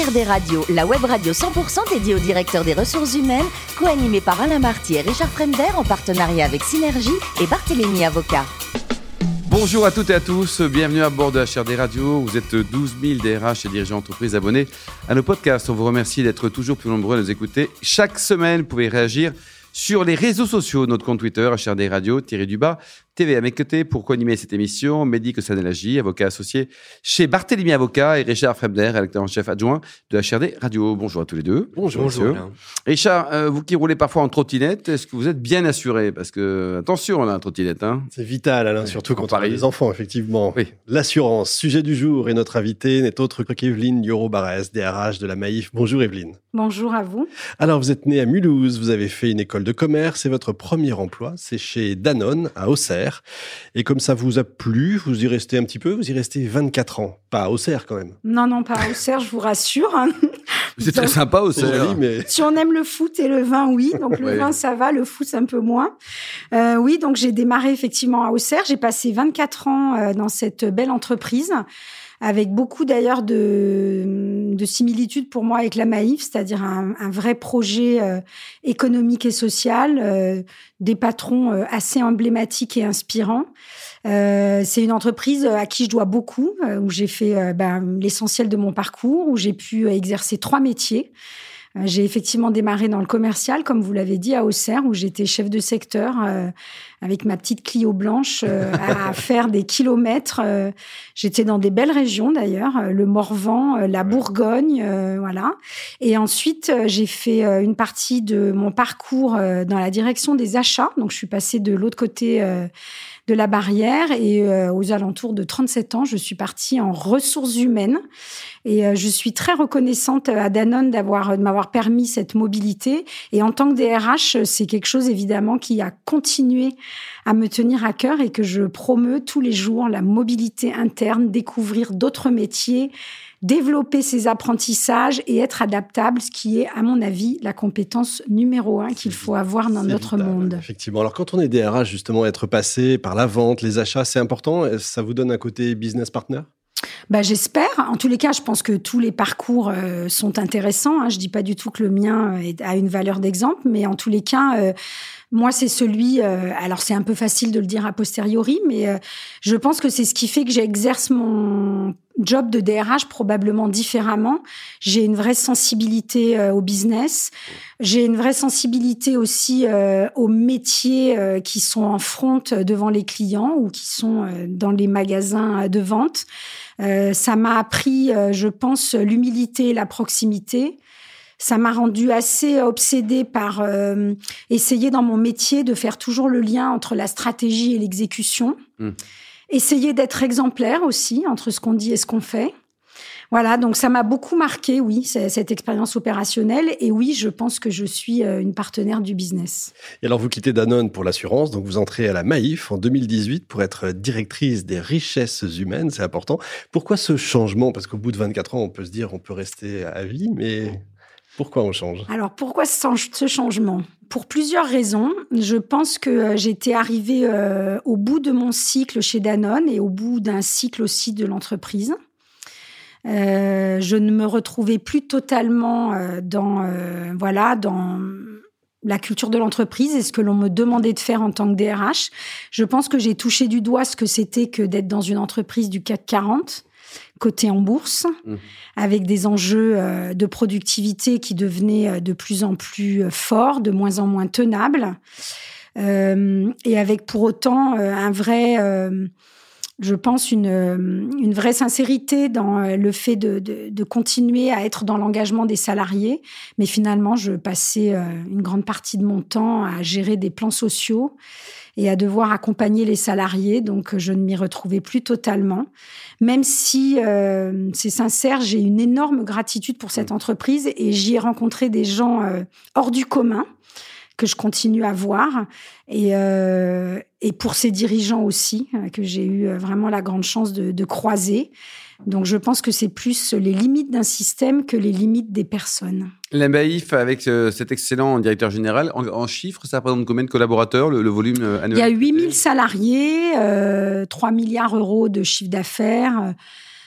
HRD Radio, la web radio 100% dédiée aux directeurs des ressources humaines, co-animée par Alain Marty et Richard Fremder en partenariat avec Synergie et Barthélémy Avocat. Bonjour à toutes et à tous, bienvenue à bord de HRD Radio. Vous êtes 12 000 DRH et dirigeants d'entreprise abonnés à nos podcasts. On vous remercie d'être toujours plus nombreux à nous écouter. Chaque semaine, vous pouvez réagir sur les réseaux sociaux, notre compte Twitter, HRD Radio, tiré du bas, TV à mes côtés pour co-animer cette émission. Mehdi Kossanelaji, avocat associé chez Barthélemy Avocat et Richard Fremder, rédacteur en chef adjoint de HRD Radio. Bonjour à tous les deux. Bonjour, monsieur. Richard, euh, vous qui roulez parfois en trottinette, est-ce que vous êtes bien assuré? Parce que, attention, là, la trottinette. Hein. C'est vital, Alain, surtout quand on a des enfants, effectivement. Oui. L'assurance, sujet du jour, et notre invité n'est autre qu'Evelyne Yoro-Barès, DRH de la Maïf. Bonjour Evelyne. Bonjour à vous. Alors, vous êtes née à Mulhouse, vous avez fait une école de commerce et votre premier emploi, c'est chez Danone à Auxerre. Et comme ça vous a plu, vous y restez un petit peu, vous y restez 24 ans. Pas à Auxerre quand même. Non, non, pas à Auxerre, je vous rassure. Hein. C'est très sympa Auxerre. mais... Si on aime le foot et le vin, oui. Donc le vin, ça va, le foot, un peu moins. Euh, oui, donc j'ai démarré effectivement à Auxerre. J'ai passé 24 ans euh, dans cette belle entreprise avec beaucoup d'ailleurs de, de, similitudes pour moi avec la Maïf, c'est-à-dire un, un, vrai projet euh, économique et social, euh, des patrons euh, assez emblématiques et inspirants. c'est une entreprise à qui je dois beaucoup, où j'ai fait ben, l'essentiel de mon parcours, où j'ai pu exercer trois métiers. Euh, j'ai effectivement démarré dans le commercial, comme vous l'avez dit, à Auxerre, où j'étais chef de secteur euh, avec ma petite Clio blanche euh, à faire des kilomètres. j'étais dans des belles régions d'ailleurs, le Morvan, la Bourgogne, voilà. Et ensuite, j'ai fait une partie de mon parcours dans la direction des achats. Donc, je suis passée de l'autre côté de la barrière et euh, aux alentours de 37 ans, je suis partie en ressources humaines. Et euh, je suis très reconnaissante à Danone d'avoir de m'avoir permis cette mobilité. Et en tant que DRH, c'est quelque chose évidemment qui a continué à me tenir à cœur et que je promeus tous les jours la mobilité interne, découvrir d'autres métiers développer ses apprentissages et être adaptable, ce qui est, à mon avis, la compétence numéro un qu'il faut avoir dans notre monde. Effectivement. Alors, quand on est DRH, justement, être passé par la vente, les achats, c'est important. Ça vous donne un côté business partner? Bah, J'espère. En tous les cas, je pense que tous les parcours euh, sont intéressants. Hein. Je dis pas du tout que le mien a une valeur d'exemple, mais en tous les cas, euh, moi, c'est celui. Euh, alors, c'est un peu facile de le dire a posteriori, mais euh, je pense que c'est ce qui fait que j'exerce mon job de DRH probablement différemment. J'ai une vraie sensibilité euh, au business. J'ai une vraie sensibilité aussi aux métiers qui sont en front devant les clients ou qui sont dans les magasins de vente. ça m'a appris, je pense, l'humilité et la proximité ça m'a rendu assez obsédée par euh, essayer dans mon métier de faire toujours le lien entre la stratégie et l'exécution. Hmm. Essayer d'être exemplaire aussi entre ce qu'on dit et ce qu'on fait. Voilà, donc ça m'a beaucoup marqué, oui, cette expérience opérationnelle. Et oui, je pense que je suis euh, une partenaire du business. Et alors, vous quittez Danone pour l'assurance, donc vous entrez à la Maïf en 2018 pour être directrice des richesses humaines, c'est important. Pourquoi ce changement? Parce qu'au bout de 24 ans, on peut se dire on peut rester à vie, mais pourquoi on change? Alors pourquoi ce changement? Pour plusieurs raisons. Je pense que euh, j'étais arrivée euh, au bout de mon cycle chez Danone et au bout d'un cycle aussi de l'entreprise. Euh, je ne me retrouvais plus totalement dans voilà dans la culture de l'entreprise et ce que l'on me demandait de faire en tant que DRH. Je pense que j'ai touché du doigt ce que c'était que d'être dans une entreprise du CAC 40 côté en bourse, mmh. avec des enjeux euh, de productivité qui devenaient euh, de plus en plus euh, forts, de moins en moins tenables, et avec pour autant un vrai, je pense, une, une, vraie sincérité dans le fait de, de continuer à être dans l'engagement des salariés. Mais finalement, je passais une grande partie de mon temps à gérer des plans sociaux et à devoir accompagner les salariés. Donc, je ne m'y retrouvais plus totalement. Même si, euh, c'est sincère, j'ai une énorme gratitude pour cette entreprise et j'y ai rencontré des gens euh, hors du commun que je continue à voir et, euh, et pour ces dirigeants aussi que j'ai eu vraiment la grande chance de, de croiser. Donc je pense que c'est plus les limites d'un système que les limites des personnes. L'MBAIF, avec euh, cet excellent directeur général, en, chiffres, ça représente combien de collaborateurs, le, volume euh, annuel? Il y a 8000 salariés, euh, 3 milliards d'euros de chiffre d'affaires.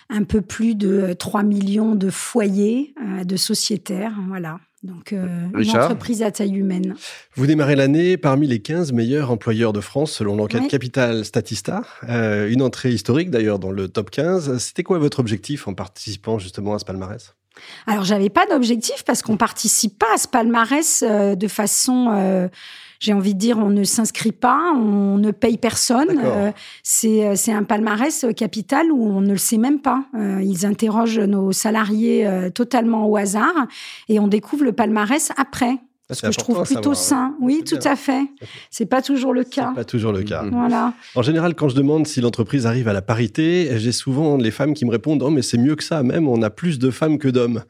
un peu plus de 3 millions de foyers, de sociétaires. Voilà. Donc, une entreprise à taille humaine. Vous démarrez l'année parmi les 15 meilleurs employeurs de France selon l'enquête Capital Statista. une entrée historique d'ailleurs dans le top 15. C'était quoi votre objectif en participant justement à ce palmarès? Alors, j'avais pas d'objectif parce qu'on participe pas à ce palmarès euh, de façon, euh, j'ai envie de dire, on ne s'inscrit pas, on ne paye personne. Euh, c'est un palmarès capital où on ne le sait même pas. ils interrogent nos salariés totalement au hasard et on découvre le palmarès après. Ce que je trouve plutôt sain. Oui, tout à fait. C'est pas toujours le cas. Pas toujours le cas. Voilà. En général, quand je demande si l'entreprise arrive à la parité, j'ai souvent les femmes qui me répondent "Oh, mais c'est mieux que ça. Même, on a plus de femmes que d'hommes."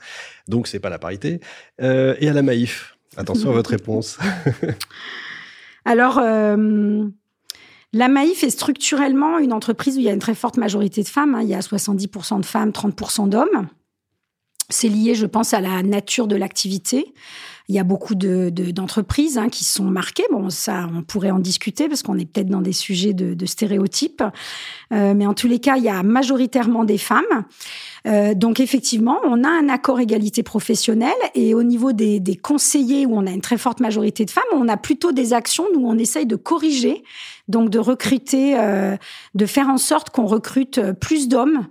Donc, c'est pas la parité. Euh, et à la Maïf, attention à votre réponse. Alors. Euh, la Maïf est structurellement une entreprise où il y a une très forte majorité de femmes. Hein. Il y a 70% de femmes, 30% d'hommes. C'est lié, je pense, à la nature de l'activité. Il y a beaucoup d'entreprises de, hein, qui sont marquées. Bon, ça, on pourrait en discuter parce qu'on est peut-être dans des sujets de, stéréotypes. Euh, mais en tous les cas, il y a majoritairement des femmes. Euh, donc effectivement, on a un accord égalité professionnelle et au niveau des, des, conseillers où on a une très forte majorité de femmes, on a plutôt des actions où on essaye de corriger, donc de recruter, euh, de faire en sorte qu'on recrute plus d'hommes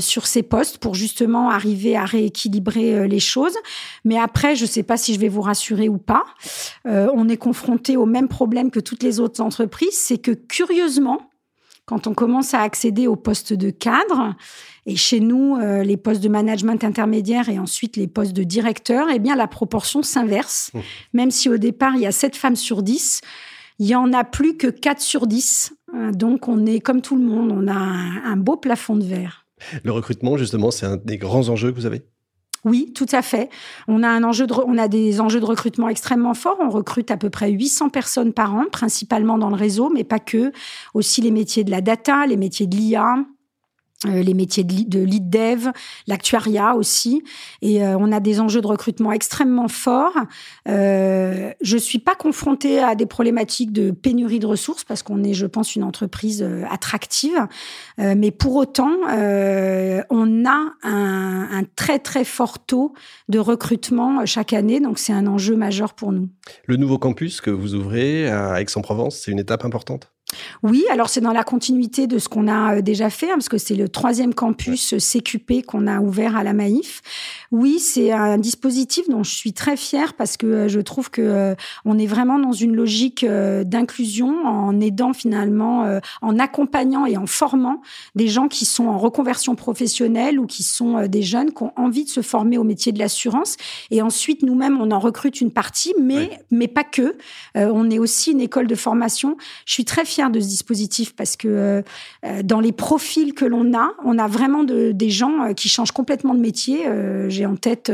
sur ces postes pour justement arriver à rééquilibrer les choses. Mais après, je ne sais pas si je vais vous rassurer ou pas, on est confronté au même problème que toutes les autres entreprises, c'est que curieusement, quand on commence à accéder aux postes de cadre, et chez nous, euh, les postes de management intermédiaire et ensuite les postes de directeur, eh bien, la proportion s'inverse. Mmh. Même si au départ, il y a 7 femmes sur 10, il y en a plus que 4 sur 10. Euh, donc, on est comme tout le monde, on a un, beau plafond de verre. Le recrutement, justement, c'est un des grands enjeux que vous avez? Oui, tout à fait. On a un enjeu de, on a des enjeux de recrutement extrêmement forts. On recrute à peu près 800 personnes par an, principalement dans le réseau, mais pas que. Aussi les métiers de la data, les métiers de l'IA, les métiers de lead dev, l'actuariat aussi. Et euh, on a des enjeux de recrutement extrêmement forts. Euh, je suis pas confrontée à des problématiques de pénurie de ressources parce qu'on est, je pense, une entreprise euh, attractive. mais pour autant, on a un, un, très très fort taux de recrutement chaque année. Donc c'est un enjeu majeur pour nous. Le nouveau campus que vous ouvrez à Aix-en-Provence, c'est une étape importante? Oui, alors c'est dans la continuité de ce qu'on a euh, déjà fait, hein, parce que c'est le troisième campus CQP qu'on a ouvert à la Maïf. Oui, c'est un dispositif dont je suis très fière parce que euh, je trouve que euh, on est vraiment dans une logique d'inclusion en aidant finalement, en accompagnant et en formant des gens qui sont en reconversion professionnelle ou qui sont des jeunes qui ont envie de se former au métier de l'assurance. Et ensuite, nous-mêmes, on en recrute une partie, mais mais pas que. on est aussi une école de formation. Je suis très fière de ce dispositif parce que euh, euh, dans les profils que l'on a, on a vraiment des gens euh, qui changent complètement de métier. J'ai en tête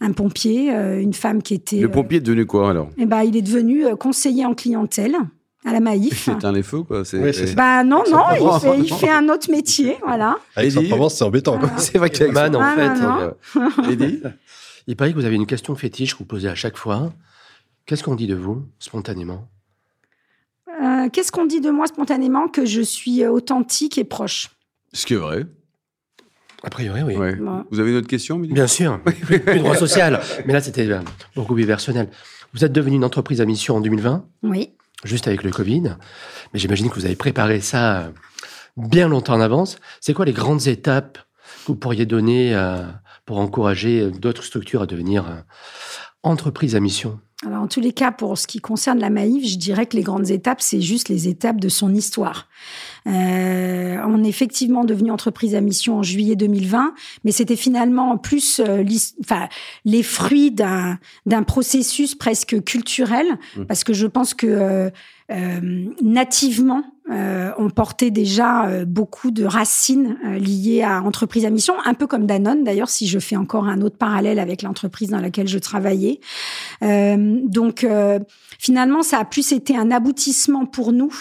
un pompier, une femme qui était. Le pompier est devenu quoi alors? Eh ben, il est devenu conseiller en clientèle à la Maïf. C'est un les feux, quoi. bah non, non, il fait, un autre métier, voilà. Avec provence c'est embêtant, quoi. C'est vrai qu'il Man, en ah, fait. il paraît que vous avez une question fétiche que vous posez à chaque fois. Qu'est-ce qu'on dit de vous, spontanément? Euh, qu'est-ce qu'on dit de moi spontanément Que je suis euh, authentique et proche? Ce qui est vrai. A priori, oui. Vous avez une autre question Bien sûr. le droit social. Mais là, c'était euh, beaucoup plus personnel. Vous êtes devenu une entreprise à mission en 2020 Oui. Juste avec le Covid. Mais j'imagine que vous avez préparé ça bien longtemps en avance. C'est quoi les grandes étapes que vous pourriez donner pour encourager d'autres structures à devenir entreprise à mission? Alors, en tous les cas, pour ce qui concerne la Maïf, je dirais que les grandes étapes, c'est juste les étapes de son histoire. Euh, on est effectivement devenu entreprise à mission en juillet 2020, mais c'était finalement plus euh, enfin, les fruits d'un processus presque culturel, mmh. parce que je pense que euh, euh nativement, euh, on portait déjà euh, beaucoup de racines euh, liées à entreprise à mission, un peu comme Danone d'ailleurs, si je fais encore un autre parallèle avec l'entreprise dans laquelle je travaillais. Donc finalement, ça a plus été un aboutissement pour nous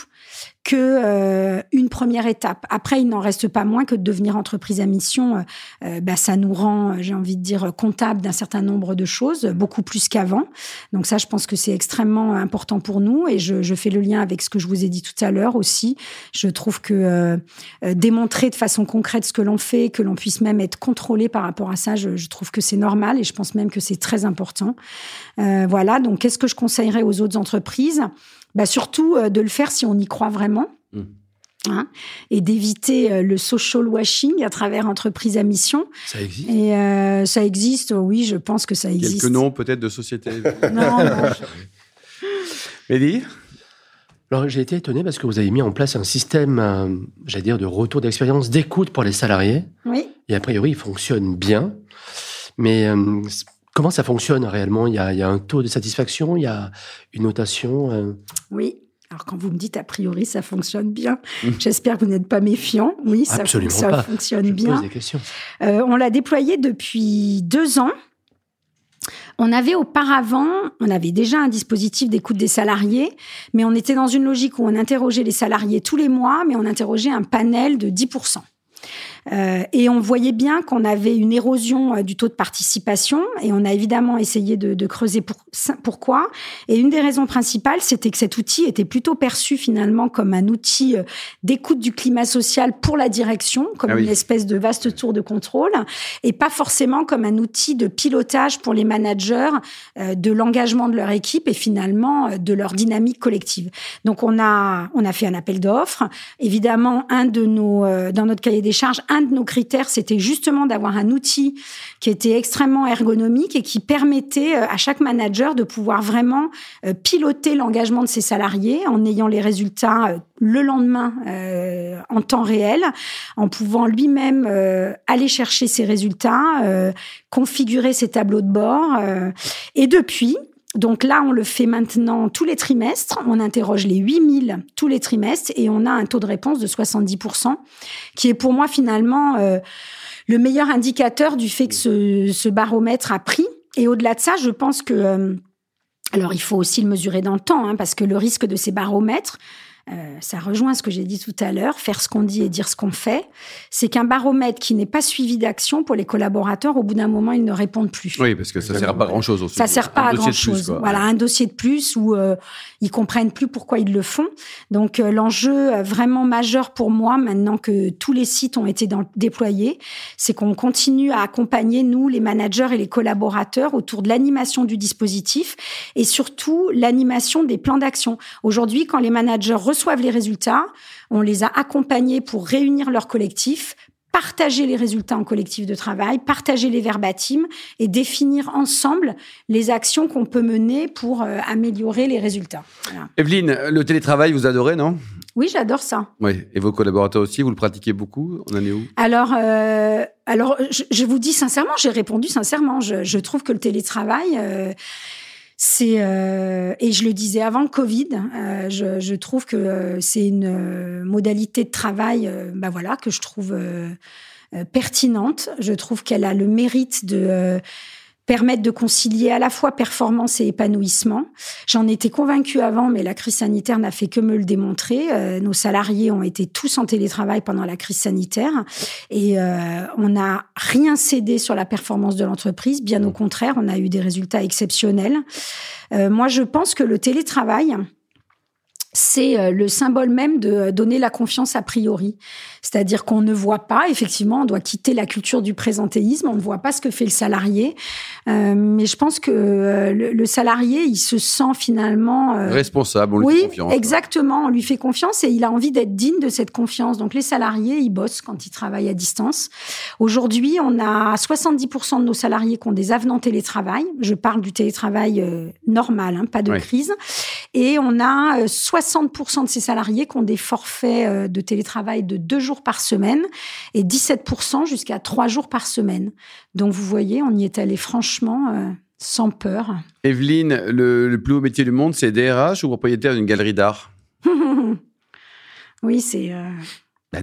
que euh, une première étape. Après, il n'en reste pas moins que de devenir entreprise à mission, euh, euh, bah, ça nous rend, j'ai envie de dire, comptable d'un certain nombre de choses, beaucoup plus qu'avant. Donc ça, je pense que c'est extrêmement important pour nous et je, je, fais le lien avec ce que je vous ai dit tout à l'heure aussi. Je trouve que démontrer de façon concrète ce que l'on fait, que l'on puisse même être contrôlé par rapport à ça, je, je trouve que c'est normal et je pense même que c'est très important. voilà, donc qu'est-ce que je conseillerais aux autres entreprises? Bah Surtout de le faire si on y croit vraiment. Mmh. Hein, et d'éviter euh, le social washing à travers entreprises à mission. Ça existe Et euh, ça existe, oui, je pense que ça existe. Quelques noms peut-être de sociétés. non, non. Mélie alors, j'ai été étonné parce que vous avez mis en place un système, euh, j'allais dire, de retour d'expérience, d'écoute pour les salariés. Oui. Et a priori, il fonctionne bien. Mais comment ça fonctionne réellement? Il y, a, il y, a, un taux de satisfaction, il y a une notation Oui. Alors quand vous me dites a priori ça fonctionne bien, mmh. j'espère que vous n'êtes pas méfiant. Oui, ça, ça fonctionne bien. Euh, on l'a déployé depuis deux ans. On avait auparavant, on avait déjà un dispositif d'écoute des salariés, mais on était dans une logique où on interrogeait les salariés tous les mois, mais on interrogeait un panel de 10%. Euh, et on voyait bien qu'on avait une érosion euh, du taux de participation et on a évidemment essayé de, de creuser pour, pourquoi. Et une des raisons principales, c'était que cet outil était plutôt perçu finalement comme un outil euh, d'écoute du climat social pour la direction, comme ah une espèce de vaste tour de contrôle, et pas forcément comme un outil de pilotage pour les managers de l'engagement de leur équipe et finalement de leur dynamique collective. Donc on a on a fait un appel d'offres. Évidemment, un de nos dans notre cahier des charges, un de nos critères, c'était justement d'avoir un outil qui était extrêmement ergonomique et qui permettait euh, à chaque manager de pouvoir vraiment euh, piloter l'engagement de ses salariés en ayant les résultats euh, le lendemain en temps réel, en pouvant lui-même aller chercher ses résultats, configurer ses tableaux de bord. et depuis, donc là, on le fait maintenant tous les trimestres. On interroge les 8000 tous les trimestres et on a un taux de réponse de 70%, qui est pour moi finalement euh, le meilleur indicateur du fait que ce, baromètre a pris. Et au-delà de ça, je pense que... Euh, alors, il faut aussi le mesurer dans le temps, hein, parce que le risque de ces baromètres, euh, ça rejoint ce que j'ai dit tout à l'heure, faire ce qu'on dit et dire ce qu'on fait, c'est qu'un baromètre qui n'est pas suivi d'action pour les collaborateurs, au bout d'un moment, ils ne répondent plus. Oui, parce que ça ne sert à pas grand-chose aussi. Ça ne sert pas à grand-chose. Voilà, un dossier de plus où euh, ils comprennent plus pourquoi ils le font. Donc euh, l'enjeu euh, vraiment majeur pour moi, maintenant que tous les sites ont été déployés, c'est qu'on continue à accompagner, nous, les managers et les collaborateurs, autour de l'animation du dispositif et surtout l'animation des plans d'action. Aujourd'hui, quand les managers reçoivent les résultats, on les a accompagnés pour réunir leur collectif, partager les résultats en collectif de travail, partager les verbatims et définir ensemble les actions qu'on peut mener pour euh, améliorer les résultats. Evelyne, le télétravail, vous adorez, non? Oui, j'adore ça. Oui, et vos collaborateurs aussi, vous le pratiquez beaucoup? On en est où? Alors, euh, alors je, vous dis sincèrement, j'ai répondu sincèrement. Je, trouve que le télétravail, euh, c'est euh, et je le disais avant Covid, euh, je, je, trouve que euh, c'est une euh, modalité de travail, bah voilà, que je trouve pertinente. Je trouve qu'elle a le mérite de permettre de concilier à la fois performance et épanouissement. J'en étais convaincue avant, mais la crise sanitaire n'a fait que me le démontrer. Euh, nos salariés ont été tous en télétravail pendant la crise sanitaire et euh, on n'a rien cédé sur la performance de l'entreprise. Bien au mmh. contraire, on a eu des résultats exceptionnels. Euh, moi, je pense que le télétravail, c'est euh, le symbole même de euh, donner la confiance a priori. C'est-à-dire qu'on ne voit pas, effectivement, on doit quitter la culture du présentéisme, on ne voit pas ce que fait le salarié. Euh, mais je pense que le, salarié, il se sent finalement... Responsable, on lui fait confiance. exactement, on lui fait confiance et il a envie d'être digne de cette confiance. Donc les salariés, ils bossent quand ils travaillent à distance. Aujourd'hui, on a 70% de nos salariés qui ont des avenants télétravail. Je parle du télétravail normal, hein, pas de crise. Et on a 60 60% de ces salariés qui ont des forfaits euh, de télétravail de deux jours par semaine et 17% jusqu'à trois jours par semaine. Donc vous voyez, on y est allé franchement euh, sans peur. Evelyne, le, plus haut métier du monde, c'est DRH ou propriétaire d'une galerie d'art? Oui, c'est... Euh,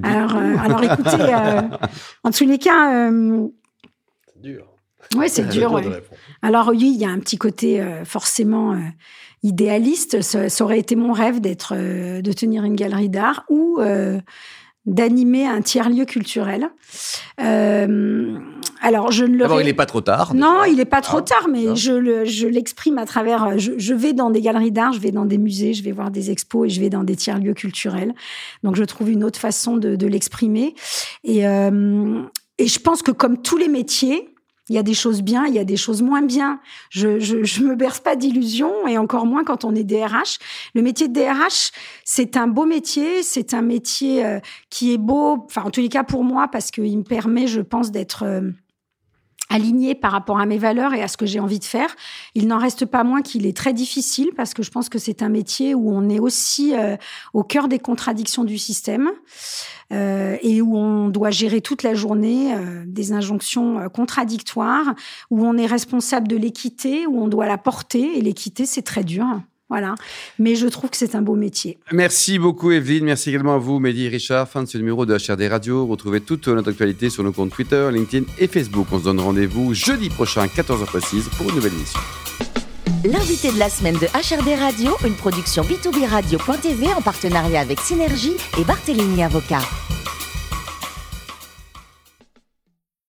alors, alors, écoutez, en tous les cas... c'est dur. Oui, c'est dur. Alors oui, il y a un petit côté euh, forcément idéaliste. Ça, aurait été mon rêve d'être, de tenir une galerie d'art ou d'animer un tiers-lieu culturel. Euh, alors, je ne le. Alors, il n'est pas trop tard. Non, il n'est pas trop ah, tard, mais je, l'exprime à travers. Je, vais dans des galeries d'art, je vais dans des musées, je vais voir des expos et je vais dans des tiers-lieux culturels. Donc, je trouve une autre façon de, l'exprimer. Et, euh, et je pense que, comme tous les métiers, il y a des choses bien, il y a des choses moins bien. Je je, me berce pas d'illusions et encore moins quand on est DRH. Le métier de DRH, c'est un beau métier, c'est un métier euh, qui est beau, enfin en tous les cas pour moi parce qu'il me permet, je pense, d'être euh, aligné par rapport à mes valeurs et à ce que j'ai envie de faire. Il n'en reste pas moins qu'il est très difficile parce que je pense que c'est un métier où on est aussi euh, au cœur des contradictions du système euh, et où on doit gérer toute la journée euh, des injonctions contradictoires, où on est responsable de l'équité, où on doit la porter et l'équité c'est très dur. Voilà. Mais je trouve que c'est un beau métier. Merci beaucoup, Evelyne. Merci également à vous, Mehdi et Richard. Fin de ce numéro de HRD Radio. Retrouvez toute notre actualité sur nos comptes Twitter, LinkedIn et Facebook. On se donne rendez-vous jeudi prochain, 14h précise, pour une nouvelle émission. L'invité de la semaine de HRD Radio, une production B2B Radio.tv en partenariat avec Synergie et Barthélémy Avocat.